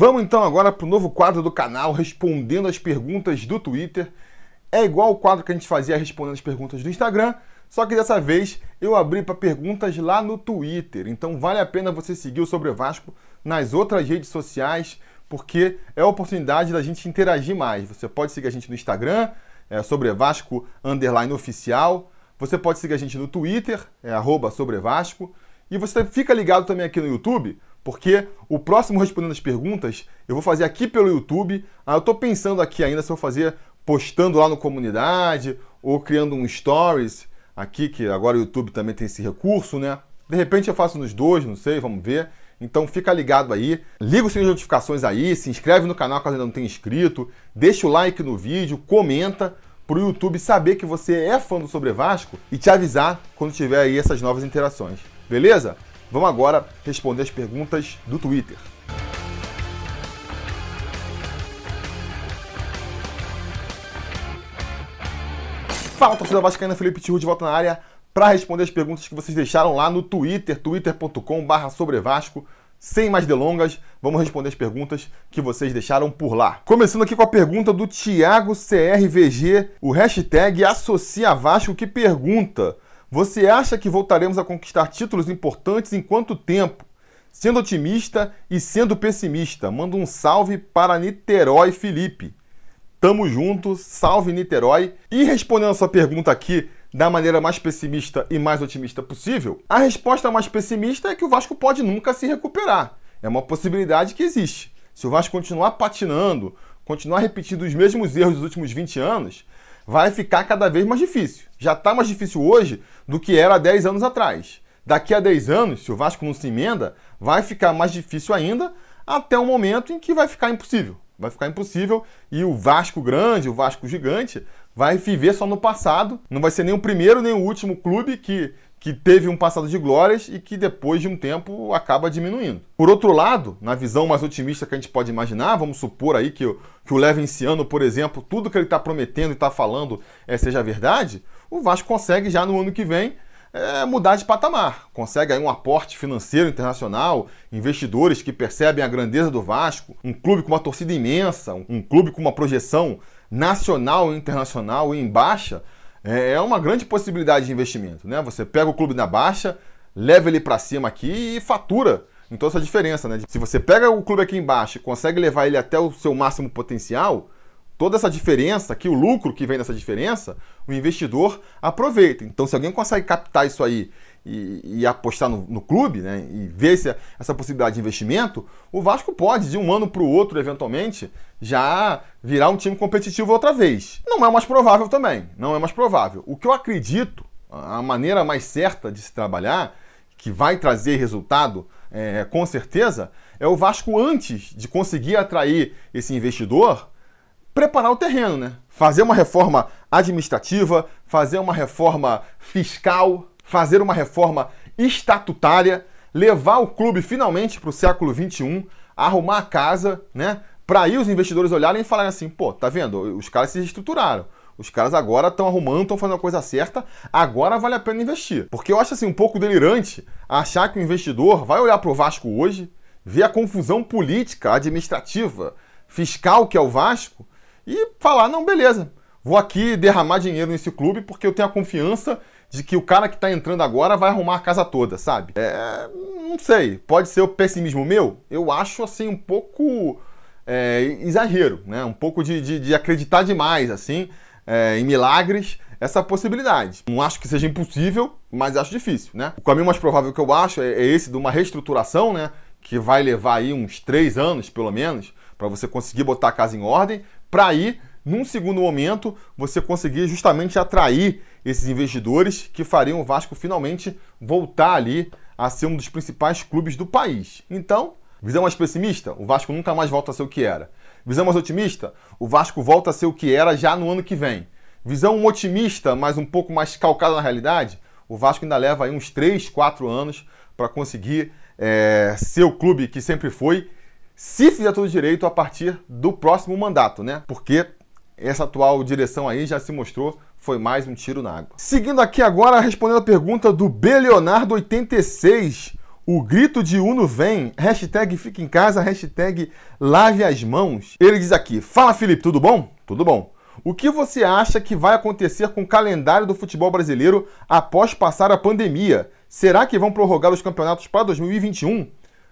Vamos então agora para o novo quadro do canal, respondendo as perguntas do Twitter. É igual o quadro que a gente fazia respondendo as perguntas do Instagram, só que dessa vez eu abri para perguntas lá no Twitter. Então vale a pena você seguir o Sobre Vasco nas outras redes sociais, porque é a oportunidade da gente interagir mais. Você pode seguir a gente no Instagram, é Sobre Vasco underline oficial. Você pode seguir a gente no Twitter, é arroba Sobre Vasco. E você fica ligado também aqui no YouTube, porque o próximo Respondendo as Perguntas eu vou fazer aqui pelo YouTube. Ah, eu estou pensando aqui ainda se eu vou fazer postando lá no comunidade ou criando um stories aqui, que agora o YouTube também tem esse recurso, né? De repente eu faço nos dois, não sei, vamos ver. Então fica ligado aí, liga os sininho de notificações aí, se inscreve no canal caso ainda não tenha inscrito, deixa o like no vídeo, comenta para o YouTube saber que você é fã do Sobre Vasco e te avisar quando tiver aí essas novas interações. Beleza? Vamos agora responder as perguntas do Twitter. Fala, torcida vascaína, Felipe Tiru de volta na área para responder as perguntas que vocês deixaram lá no Twitter, twitter.com.br sobrevasco. Sem mais delongas, vamos responder as perguntas que vocês deixaram por lá. Começando aqui com a pergunta do Thiago CRVG, o hashtag Associa Vasco, que pergunta: você acha que voltaremos a conquistar títulos importantes em quanto tempo? Sendo otimista e sendo pessimista, manda um salve para Niterói Felipe. Tamo junto, salve Niterói. E respondendo a sua pergunta aqui da maneira mais pessimista e mais otimista possível, a resposta mais pessimista é que o Vasco pode nunca se recuperar. É uma possibilidade que existe. Se o Vasco continuar patinando, continuar repetindo os mesmos erros dos últimos 20 anos, vai ficar cada vez mais difícil. Já está mais difícil hoje do que era há 10 anos atrás. Daqui a 10 anos, se o Vasco não se emenda, vai ficar mais difícil ainda, até o momento em que vai ficar impossível. Vai ficar impossível e o Vasco grande, o Vasco gigante, vai viver só no passado. Não vai ser nem o primeiro nem o último clube que que teve um passado de glórias e que depois de um tempo acaba diminuindo. Por outro lado, na visão mais otimista que a gente pode imaginar, vamos supor aí que, o, que o Levenciano, por exemplo, tudo que ele está prometendo e está falando é, seja verdade, o Vasco consegue já no ano que vem é, mudar de patamar. Consegue aí um aporte financeiro internacional, investidores que percebem a grandeza do Vasco, um clube com uma torcida imensa, um clube com uma projeção nacional e internacional em baixa, é, é uma grande possibilidade de investimento, né? Você pega o clube na baixa, leva ele para cima aqui e fatura. Então essa diferença, né? Se você pega o clube aqui embaixo e consegue levar ele até o seu máximo potencial, toda essa diferença, que o lucro que vem dessa diferença, o investidor aproveita. Então se alguém consegue captar isso aí e, e apostar no, no, clube, né, e ver se, essa possibilidade de investimento, o Vasco pode, de um ano para o outro, eventualmente, já virar um time competitivo outra vez. Não é mais provável também, não é mais provável. O que eu acredito, a maneira mais certa de se trabalhar, que vai trazer resultado é, com certeza, é o Vasco, antes de conseguir atrair esse investidor, preparar o terreno, né? Fazer uma reforma administrativa, fazer uma reforma fiscal, fazer uma reforma estatutária, levar o clube finalmente para o século XXI, arrumar a casa, né? Para aí os investidores olharem e falarem assim, pô, tá vendo? Os caras se estruturaram. Os caras agora estão arrumando, estão fazendo a coisa certa, agora vale a pena investir. Porque eu acho assim um pouco delirante achar que o investidor vai olhar para o Vasco hoje, ver a confusão política, administrativa, fiscal que é o Vasco e falar: não, beleza, vou aqui derramar dinheiro nesse clube porque eu tenho a confiança de que o cara que está entrando agora vai arrumar a casa toda, sabe? É, não sei, pode ser o pessimismo meu? Eu acho assim um pouco é, exagero, né? Um pouco de, de, de acreditar demais, assim, é, em milagres, essa possibilidade. Não acho que seja impossível, mas acho difícil, né? O caminho mais provável que eu acho é, é esse de uma reestruturação, né? Que vai levar aí uns três anos, pelo menos, para você conseguir botar a casa em ordem, para aí num segundo momento, você conseguir justamente atrair esses investidores que fariam o Vasco finalmente voltar ali a ser um dos principais clubes do país. Então, visão mais pessimista, o Vasco nunca mais volta a ser o que era. Visão mais otimista, o Vasco volta a ser o que era já no ano que vem. Visão otimista, mas um pouco mais calcada na realidade, o Vasco ainda leva aí uns 3, 4 anos para conseguir é, ser o clube que sempre foi, se fizer tudo direito a partir do próximo mandato, né? Porque essa atual direção aí já se mostrou foi mais um tiro na água. Seguindo aqui agora, respondendo a pergunta do B Leonardo 86, O grito de Uno vem, hashtag fica em casa, hashtag lave as mãos. Ele diz aqui, fala Felipe, tudo bom? Tudo bom. O que você acha que vai acontecer com o calendário do futebol brasileiro após passar a pandemia? Será que vão prorrogar os campeonatos para 2021?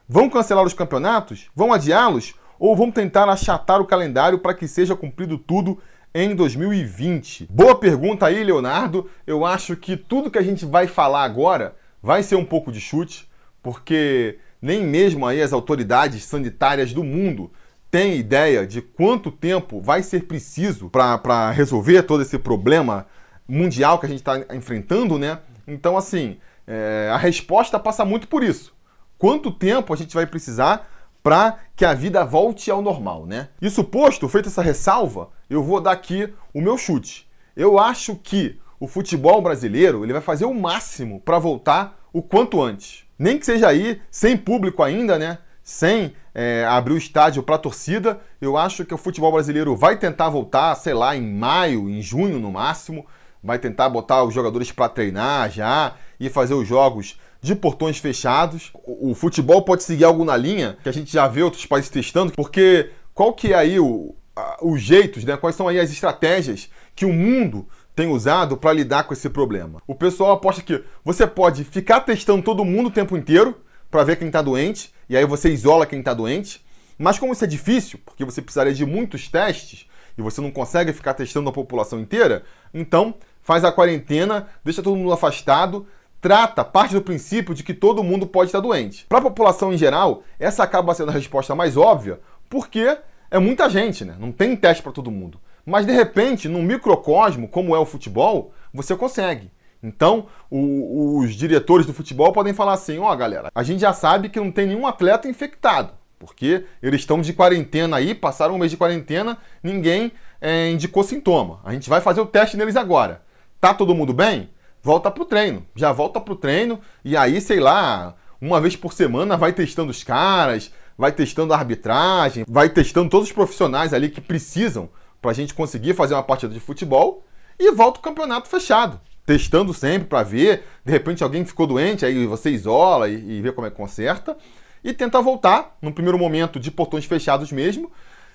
Vão cancelar os campeonatos? Vão adiá-los? Ou vão tentar achatar o calendário para que seja cumprido tudo em 2020? Boa pergunta aí, Leonardo. Eu acho que tudo que a gente vai falar agora vai ser um pouco de chute, porque nem mesmo aí as autoridades sanitárias do mundo têm ideia de quanto tempo vai ser preciso para resolver todo esse problema mundial que a gente está enfrentando, né? Então, assim, é, a resposta passa muito por isso. Quanto tempo a gente vai precisar para que a vida volte ao normal, né? Isso posto, feita essa ressalva, eu vou dar aqui o meu chute. Eu acho que o futebol brasileiro ele vai fazer o máximo para voltar o quanto antes. Nem que seja aí sem público ainda, né? Sem é, abrir o estádio para a torcida, eu acho que o futebol brasileiro vai tentar voltar, sei lá, em maio, em junho no máximo, vai tentar botar os jogadores para treinar já e fazer os jogos de portões fechados. O, futebol pode seguir algo na linha que a gente já vê outros países testando, porque qual que é aí o, a, os jeitos, né? Quais são aí as estratégias que o mundo tem usado para lidar com esse problema? O pessoal aposta que você pode ficar testando todo mundo o tempo inteiro para ver quem está doente e aí você isola quem está doente. Mas como isso é difícil, porque você precisaria de muitos testes e você não consegue ficar testando a população inteira, então faz a quarentena, deixa todo mundo afastado, trata, parte do princípio de que todo mundo pode estar doente. Para a população em geral, essa acaba sendo a resposta mais óbvia, porque é muita gente, né? Não tem teste para todo mundo. Mas de repente, num microcosmo como é o futebol, você consegue. Então, o, os diretores do futebol podem falar assim: ó, oh, galera, a gente já sabe que não tem nenhum atleta infectado, porque eles estão de quarentena aí, passaram um mês de quarentena, ninguém é, indicou sintoma. A gente vai fazer o teste neles agora. Tá todo mundo bem? Volta pro treino. Já volta pro treino e aí, sei lá, uma vez por semana vai testando os caras, vai testando a arbitragem, vai testando todos os profissionais ali que precisam para a gente conseguir fazer uma partida de futebol e volta o campeonato fechado. Testando sempre para ver, de repente alguém ficou doente, aí você isola e, e vê como é que conserta. E tenta voltar, num primeiro momento, de portões fechados mesmo,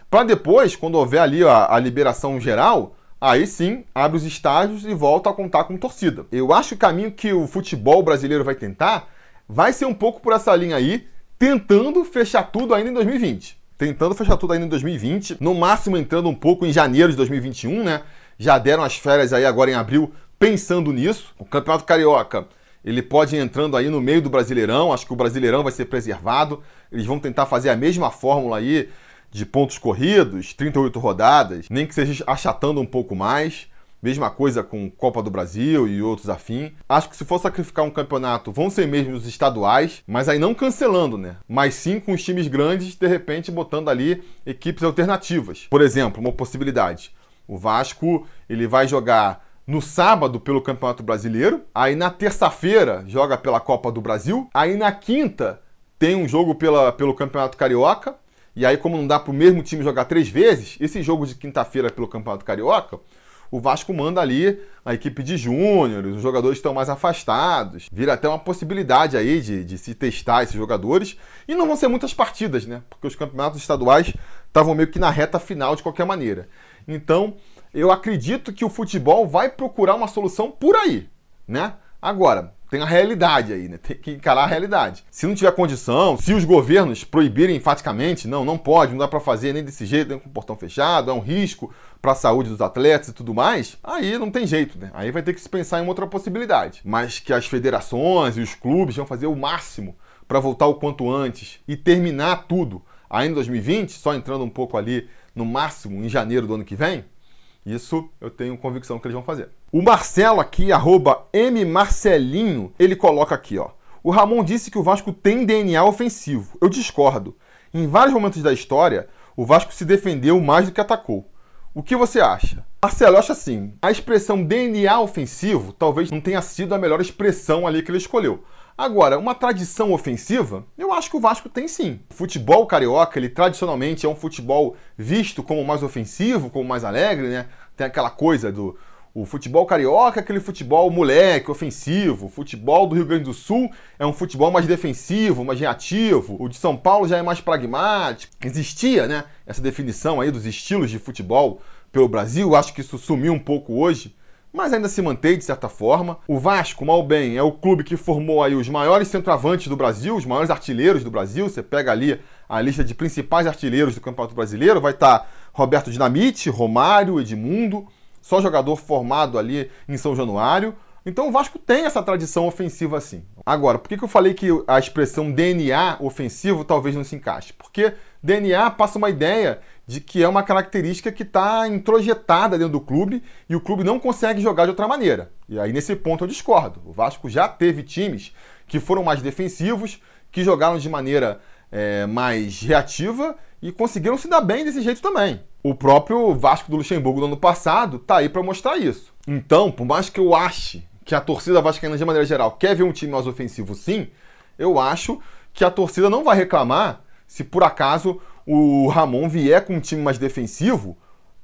para depois, quando houver ali a, a liberação geral, aí sim abre os estádios e volta a contar com torcida. Eu acho que o caminho que o futebol brasileiro vai tentar vai ser um pouco por essa linha aí, tentando fechar tudo ainda em 2020. Tentando fechar tudo ainda em 2020, no máximo entrando um pouco em janeiro de 2021, né? Já deram as férias aí agora em abril pensando nisso. O Campeonato Carioca, ele pode ir entrando aí no meio do Brasileirão, acho que o Brasileirão vai ser preservado. Eles vão tentar fazer a mesma fórmula aí de pontos corridos, 38 rodadas, nem que seja achatando um pouco mais. Mesma coisa com Copa do Brasil e outros afim. Acho que se for sacrificar um campeonato, vão ser mesmo os estaduais, mas aí não cancelando, né? Mas sim com os times grandes, de repente botando ali equipes alternativas. Por exemplo, uma possibilidade. O Vasco, ele vai jogar no sábado pelo Campeonato Brasileiro, aí na terça-feira joga pela Copa do Brasil, aí na quinta tem um jogo pela, pelo Campeonato Carioca, e aí, como não dá para o mesmo time jogar três vezes, esse jogo de quinta-feira pelo Campeonato Carioca, o Vasco manda ali a equipe de júniores, os jogadores estão mais afastados. Vira até uma possibilidade aí de, de se testar esses jogadores. E não vão ser muitas partidas, né? Porque os campeonatos estaduais estavam meio que na reta final de qualquer maneira. Então, eu acredito que o futebol vai procurar uma solução por aí, né? Agora, tem a realidade aí, né? Tem que encarar a realidade. Se não tiver condição, se os governos proibirem enfaticamente, não, não pode, não dá para fazer nem desse jeito, nem com o portão fechado, é um risco para a saúde dos atletas e tudo mais, aí não tem jeito, né? Aí vai ter que se pensar em outra possibilidade. Mas que as federações e os clubes vão fazer o máximo para voltar o quanto antes e terminar tudo ainda em 2020, só entrando um pouco ali no máximo em janeiro do ano que vem, isso eu tenho convicção que eles vão fazer. O Marcelo aqui, arroba mmarcelinho, ele coloca aqui, ó. O Ramon disse que o Vasco tem DNA ofensivo. Eu discordo. Em vários momentos da história, o Vasco se defendeu mais do que atacou. O que você acha? Marcelo, eu acho assim, a expressão DNA ofensivo talvez não tenha sido a melhor expressão ali que ele escolheu. Agora, uma tradição ofensiva, eu acho que o Vasco tem sim. O futebol carioca, ele tradicionalmente é um futebol visto como mais ofensivo, como mais alegre, né? Tem aquela coisa do O futebol carioca aquele futebol moleque, ofensivo. O futebol do Rio Grande do Sul é um futebol mais defensivo, mais reativo. O de São Paulo já é mais pragmático. Existia, né, essa definição aí dos estilos de futebol pelo Brasil. Acho que isso sumiu um pouco hoje, mas ainda se mantém de certa forma. O Vasco, mal bem, é o clube que formou aí os maiores centroavantes do Brasil, os maiores artilheiros do Brasil. Você pega ali a lista de principais artilheiros do Campeonato Brasileiro, vai estar Roberto Dinamite, Romário, Edmundo só jogador formado ali em São Januário. Então o Vasco tem essa tradição ofensiva assim. Agora, por que, que eu falei que a expressão DNA ofensivo talvez não se encaixe? Porque DNA passa uma ideia de que é uma característica que está introjetada dentro do clube e o clube não consegue jogar de outra maneira. E aí, nesse ponto, eu discordo. O Vasco já teve times que foram mais defensivos, que jogaram de maneira é, mais reativa e conseguiram se dar bem desse jeito também. O próprio Vasco do Luxemburgo no ano passado tá aí para mostrar isso. Então, por mais que eu ache que a torcida vascaína de maneira geral quer ver um time mais ofensivo sim, eu acho que a torcida não vai reclamar se por acaso o Ramon vier com um time mais defensivo,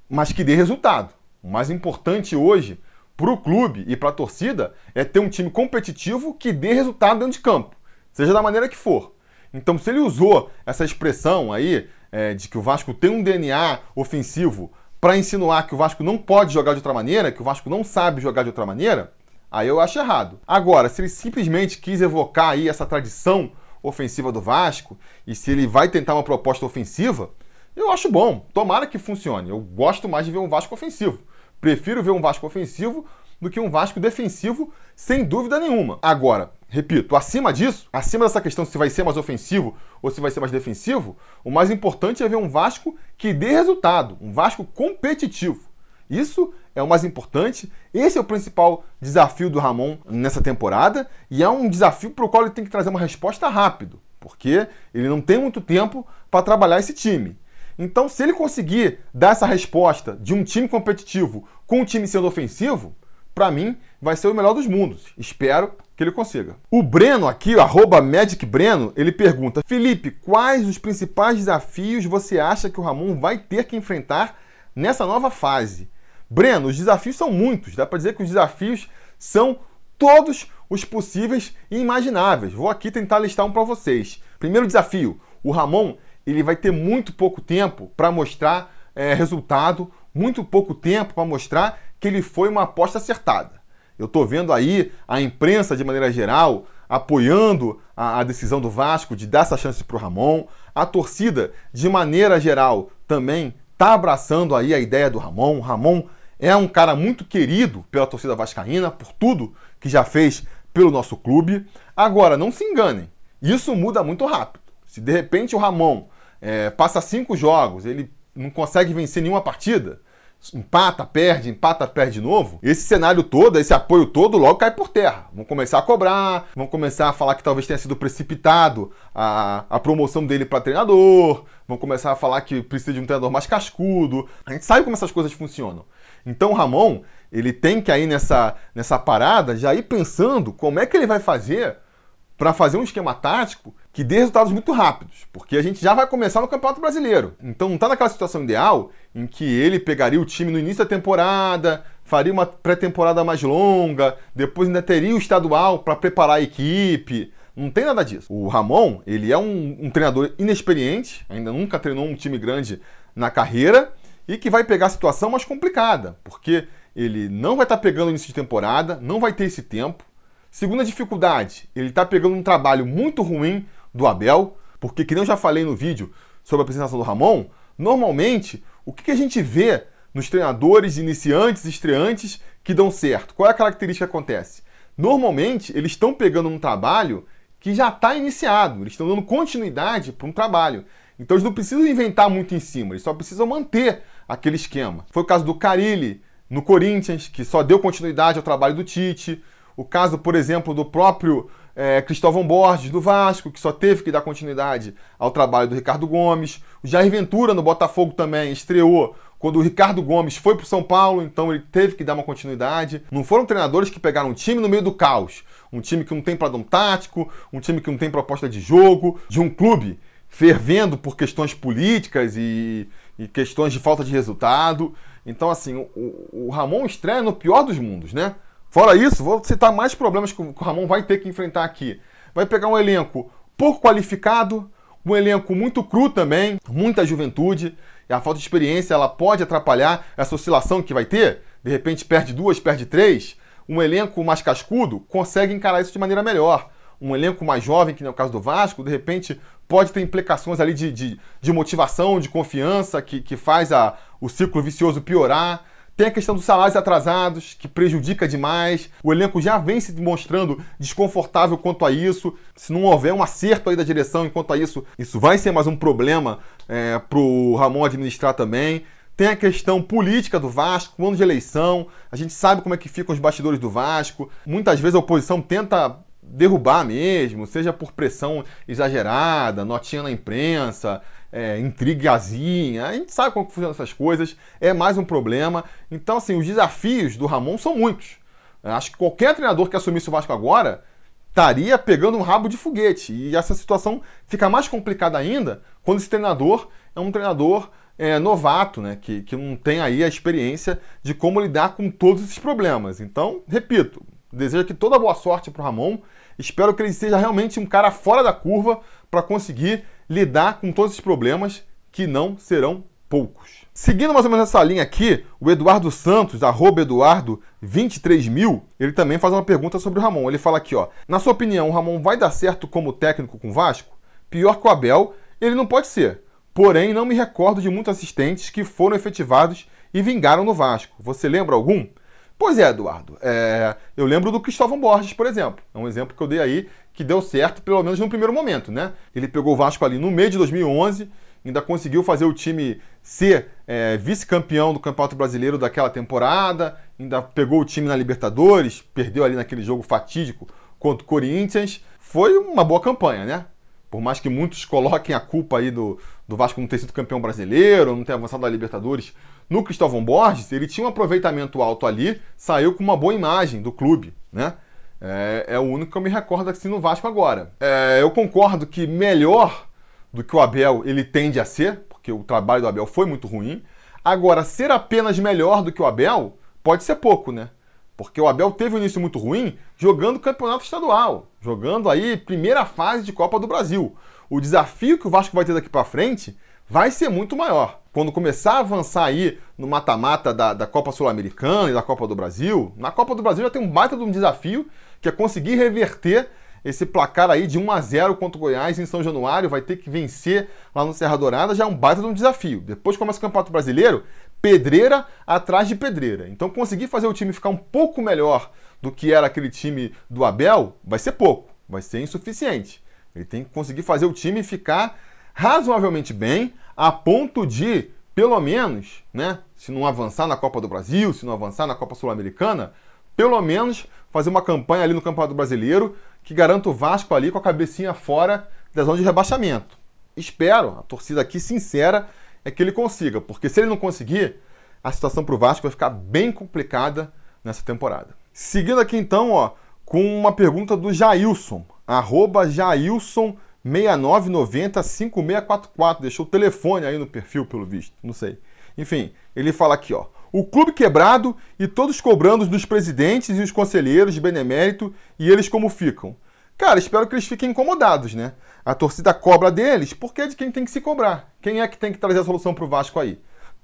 mas que dê resultado. O mais importante hoje para o clube e para a torcida é ter um time competitivo que dê resultado dentro de campo, seja da maneira que for. Então, se ele usou essa expressão aí é, de que o Vasco tem um DNA ofensivo para insinuar que o Vasco não pode jogar de outra maneira, que o Vasco não sabe jogar de outra maneira, aí eu acho errado. Agora, se ele simplesmente quis evocar aí essa tradição ofensiva do Vasco e se ele vai tentar uma proposta ofensiva, eu acho bom. Tomara que funcione. Eu gosto mais de ver um Vasco ofensivo. Prefiro ver um Vasco ofensivo do que um Vasco defensivo, sem dúvida nenhuma. Agora, repito, acima disso, acima dessa questão se vai ser mais ofensivo ou se vai ser mais defensivo, o mais importante é ver um Vasco que dê resultado, um Vasco competitivo. Isso é o mais importante, esse é o principal desafio do Ramon nessa temporada e é um desafio para o qual ele tem que trazer uma resposta rápido, porque ele não tem muito tempo para trabalhar esse time. Então, se ele conseguir dar essa resposta de um time competitivo com um time sendo ofensivo, para mim, vai ser o melhor dos mundos. Espero que ele consiga. O Breno aqui, o arroba Magic Breno, ele pergunta: Felipe, quais os principais desafios você acha que o Ramon vai ter que enfrentar nessa nova fase? Breno, os desafios são muitos. Dá para dizer que os desafios são todos os possíveis e imagináveis. Vou aqui tentar listar um para vocês. Primeiro desafio: o Ramon ele vai ter muito pouco tempo para mostrar é, resultado, muito pouco tempo para mostrar que ele foi uma aposta acertada. Eu estou vendo aí a imprensa, de maneira geral, apoiando a, a decisão do Vasco de dar essa chance para o Ramon. A torcida, de maneira geral, também está abraçando aí a ideia do Ramon. Ramon é um cara muito querido pela torcida vascaína, por tudo que já fez pelo nosso clube. Agora, não se enganem, isso muda muito rápido. Se de repente o Ramon é, passa cinco jogos, ele não consegue vencer nenhuma partida, empata, perde, empata, perde de novo, esse cenário todo, esse apoio todo, logo cai por terra. Vão começar a cobrar, vão começar a falar que talvez tenha sido precipitado a, a promoção dele para treinador, vão começar a falar que precisa de um treinador mais cascudo. A gente sabe como essas coisas funcionam. Então o Ramon, ele tem que aí nessa, nessa parada já ir pensando como é que ele vai fazer para fazer um esquema tático que dê resultados muito rápidos, porque a gente já vai começar no Campeonato Brasileiro. Então não está naquela situação ideal em que ele pegaria o time no início da temporada, faria uma pré-temporada mais longa, depois ainda teria o estadual para preparar a equipe. Não tem nada disso. O Ramon, ele é um, um treinador inexperiente, ainda nunca treinou um time grande na carreira e que vai pegar a situação mais complicada, porque ele não vai estar tá pegando início de temporada, não vai ter esse tempo. Segunda dificuldade, ele está pegando um trabalho muito ruim do Abel, porque, que eu já falei no vídeo sobre a apresentação do Ramon, normalmente o que a gente vê nos treinadores iniciantes, estreantes que dão certo? Qual é a característica que acontece? Normalmente eles estão pegando um trabalho que já está iniciado, eles estão dando continuidade para um trabalho. Então eles não precisam inventar muito em cima, eles só precisam manter aquele esquema. Foi o caso do Carilli no Corinthians, que só deu continuidade ao trabalho do Tite. O caso, por exemplo, do próprio é, Cristóvão Borges, do Vasco, que só teve que dar continuidade ao trabalho do Ricardo Gomes. O Jair Ventura, no Botafogo, também estreou quando o Ricardo Gomes foi para o São Paulo, então ele teve que dar uma continuidade. Não foram treinadores que pegaram um time no meio do caos. Um time que não tem padrão tático, um time que não tem proposta de jogo, de um clube fervendo por questões políticas e e questões de falta de resultado. Então, assim, o, o Ramon estreia no pior dos mundos, né? Fora isso, vou citar mais problemas que o Ramon vai ter que enfrentar aqui. Vai pegar um elenco pouco qualificado, um elenco muito cru também, muita juventude, e a falta de experiência ela pode atrapalhar essa oscilação que vai ter. De repente perde duas, perde três. Um elenco mais cascudo consegue encarar isso de maneira melhor. Um elenco mais jovem, que no é caso do Vasco, de repente pode ter implicações ali de, de, de motivação, de confiança, que, que faz a, o ciclo vicioso piorar. Tem a questão dos salários atrasados, que prejudica demais. O elenco já vem se demonstrando desconfortável quanto a isso. Se não houver um acerto aí da direção enquanto a isso, isso vai ser mais um problema é, para o Ramon administrar também. Tem a questão política do Vasco, ano de eleição. A gente sabe como é que ficam os bastidores do Vasco. Muitas vezes a oposição tenta derrubar mesmo, seja por pressão exagerada, notinha na imprensa, é, intrigazinha. A gente sabe como funcionam essas coisas, é mais um problema. Então, assim, os desafios do Ramon são muitos. Eu acho que qualquer treinador que assumisse o Vasco agora estaria pegando um rabo de foguete. E essa situação fica mais complicada ainda quando esse treinador é um treinador é, novato, né? Que, que não tem aí a experiência de como lidar com todos esses problemas. Então, repito, desejo aqui toda boa sorte para o Ramon. Espero que ele seja realmente um cara fora da curva para conseguir lidar com todos esses problemas que não serão poucos. Seguindo mais ou menos essa linha aqui, o Eduardo Santos, arroba Eduardo 23000, ele também faz uma pergunta sobre o Ramon. Ele fala aqui, ó, na sua opinião, o Ramon vai dar certo como técnico com o Vasco? Pior que o Abel, ele não pode ser. Porém, não me recordo de muitos assistentes que foram efetivados e vingaram no Vasco. Você lembra algum? Pois é, Eduardo. É, eu lembro do Cristóvão Borges, por exemplo. É um exemplo que eu dei aí que deu certo, pelo menos no primeiro momento, né? Ele pegou o Vasco ali no meio de 2011, ainda conseguiu fazer o time ser é, vice-campeão do Campeonato Brasileiro daquela temporada, ainda pegou o time na Libertadores, perdeu ali naquele jogo fatídico contra o Corinthians. Foi uma boa campanha, né? Por mais que muitos coloquem a culpa aí do, do Vasco não ter sido campeão brasileiro, não ter avançado da Libertadores, no Cristóvão Borges, ele tinha um aproveitamento alto ali, saiu com uma boa imagem do clube, né? É, é o único que eu me recordo assim no Vasco agora. É, eu concordo que melhor do que o Abel ele tende a ser, porque o trabalho do Abel foi muito ruim. Agora, ser apenas melhor do que o Abel pode ser pouco, né? Porque o Abel teve um início muito ruim jogando campeonato estadual, jogando aí primeira fase de Copa do Brasil. O desafio que o Vasco vai ter daqui para frente vai ser muito maior. Quando começar a avançar aí no mata-mata da, da Copa Sul-Americana e da Copa do Brasil, na Copa do Brasil já tem um baita de um desafio que é conseguir reverter esse placar aí de 1 a 0 contra o Goiás em São Januário, vai ter que vencer lá no Serra Dourada, já é um baita de um desafio. Depois começa o Campeonato Brasileiro, pedreira atrás de pedreira. Então conseguir fazer o time ficar um pouco melhor do que era aquele time do Abel, vai ser pouco, vai ser insuficiente. Ele tem que conseguir fazer o time ficar razoavelmente bem, a ponto de, pelo menos, né, se não avançar na Copa do Brasil, se não avançar na Copa Sul-Americana, pelo menos fazer uma campanha ali no Campeonato Brasileiro que garanta o Vasco ali com a cabecinha fora da zona de rebaixamento. Espero, a torcida aqui sincera é que ele consiga, porque se ele não conseguir, a situação para o Vasco vai ficar bem complicada nessa temporada. Seguindo aqui então, ó, com uma pergunta do Jailson, arroba Jailson 6990-5644. Deixou o telefone aí no perfil, pelo visto. Não sei. Enfim, ele fala aqui, ó. O clube quebrado e todos cobrando dos presidentes e os conselheiros de benemérito e eles como ficam. Cara, espero que eles fiquem incomodados, né? A torcida cobra deles porque é de quem tem que se cobrar. Quem é que tem que trazer a solução para o Vasco aí?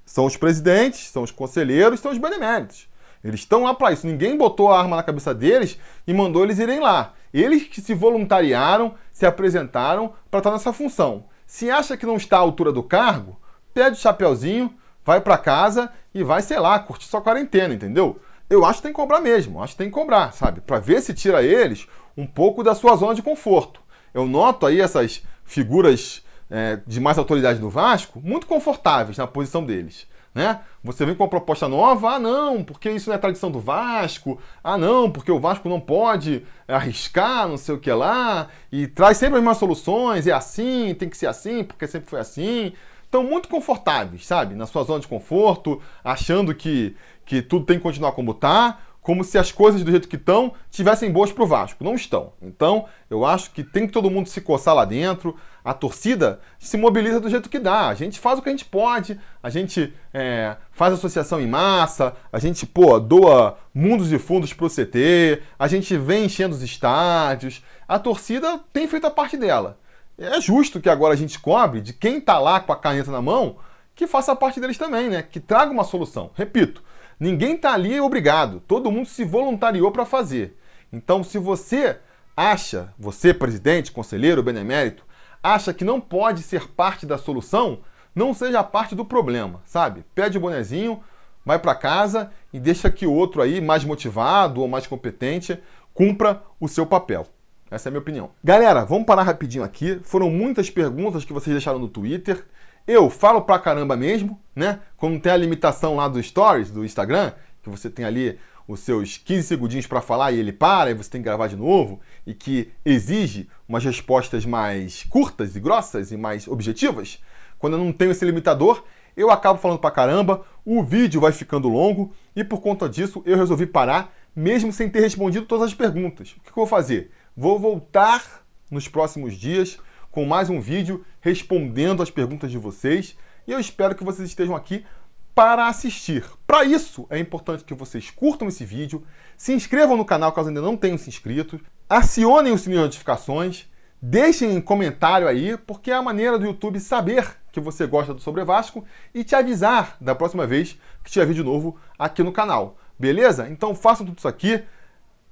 São os presidentes, são os conselheiros, são os beneméritos. Eles estão lá para isso. Ninguém botou a arma na cabeça deles e mandou eles irem lá. Eles que se voluntariaram, se apresentaram para estar nessa função. Se acha que não está à altura do cargo, pede o chapeuzinho, vai para casa e vai, sei lá, curtir sua quarentena, entendeu? Eu acho que tem que cobrar mesmo, acho que tem que cobrar, sabe? Para ver se tira eles um pouco da sua zona de conforto. Eu noto aí essas figuras é, de mais autoridade do Vasco muito confortáveis na posição deles. Né? Você vem com uma proposta nova, ah não, porque isso não é tradição do Vasco, ah não, porque o Vasco não pode arriscar, não sei o que lá, e traz sempre as mesmas soluções, é assim, tem que ser assim, porque sempre foi assim. Estão muito confortáveis, sabe? Na sua zona de conforto, achando que, que tudo tem que continuar como está, como se as coisas do jeito que estão tivessem boas pro Vasco. Não estão. Então, eu acho que tem que todo mundo se coçar lá dentro. A torcida se mobiliza do jeito que dá. A gente faz o que a gente pode, a gente é, faz associação em massa, a gente, pô, doa mundos e fundos pro CT, a gente vem enchendo os estádios. A torcida tem feito a parte dela. É justo que agora a gente cobre de quem tá lá com a caneta na mão que faça a parte deles também, né? Que traga uma solução. Repito, Ninguém está ali obrigado, todo mundo se voluntariou para fazer. Então, se você acha, você, presidente, conselheiro, benemérito, acha que não pode ser parte da solução, não seja parte do problema, sabe? Pede o bonezinho, vai para casa e deixa que o outro aí, mais motivado ou mais competente, cumpra o seu papel. Essa é a minha opinião. Galera, vamos parar rapidinho aqui. Foram muitas perguntas que vocês deixaram no Twitter. Eu falo pra caramba mesmo, né? Quando tem a limitação lá do Stories, do Instagram, que você tem ali os seus 15 segundinhos para falar e ele para, e você tem que gravar de novo, e que exige umas respostas mais curtas e grossas e mais objetivas, quando eu não tenho esse limitador, eu acabo falando pra caramba, o vídeo vai ficando longo, e por conta disso eu resolvi parar, mesmo sem ter respondido todas as perguntas. O que eu vou fazer? Vou voltar nos próximos dias com mais um vídeo respondendo as perguntas de vocês e eu espero que vocês estejam aqui para assistir. Para isso, é importante que vocês curtam esse vídeo, se inscrevam no canal caso ainda não tenham se inscrito, acionem o sininho de notificações, deixem um comentário aí, porque é a maneira do YouTube saber que você gosta do Sobre Vasco e te avisar da próxima vez que tiver vídeo novo aqui no canal. Beleza? Então façam tudo isso aqui.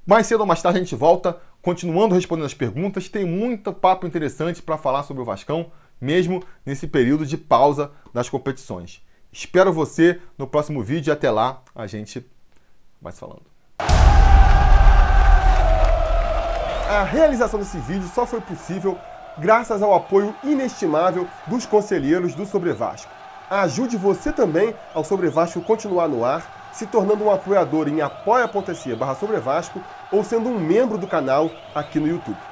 Mais cedo ou mais tarde a gente volta continuando respondendo as perguntas. Tem muito papo interessante para falar sobre o Vascão, mesmo nesse período de pausa das competições. Espero você no próximo vídeo e até lá a gente vai se falando. A realização desse vídeo só foi possível graças ao apoio inestimável dos conselheiros do Sobre Vasco. Ajude você também ao Sobre Vasco continuar no ar se tornando um apoiador em apoia.se barra ou sendo um membro do canal aqui no YouTube.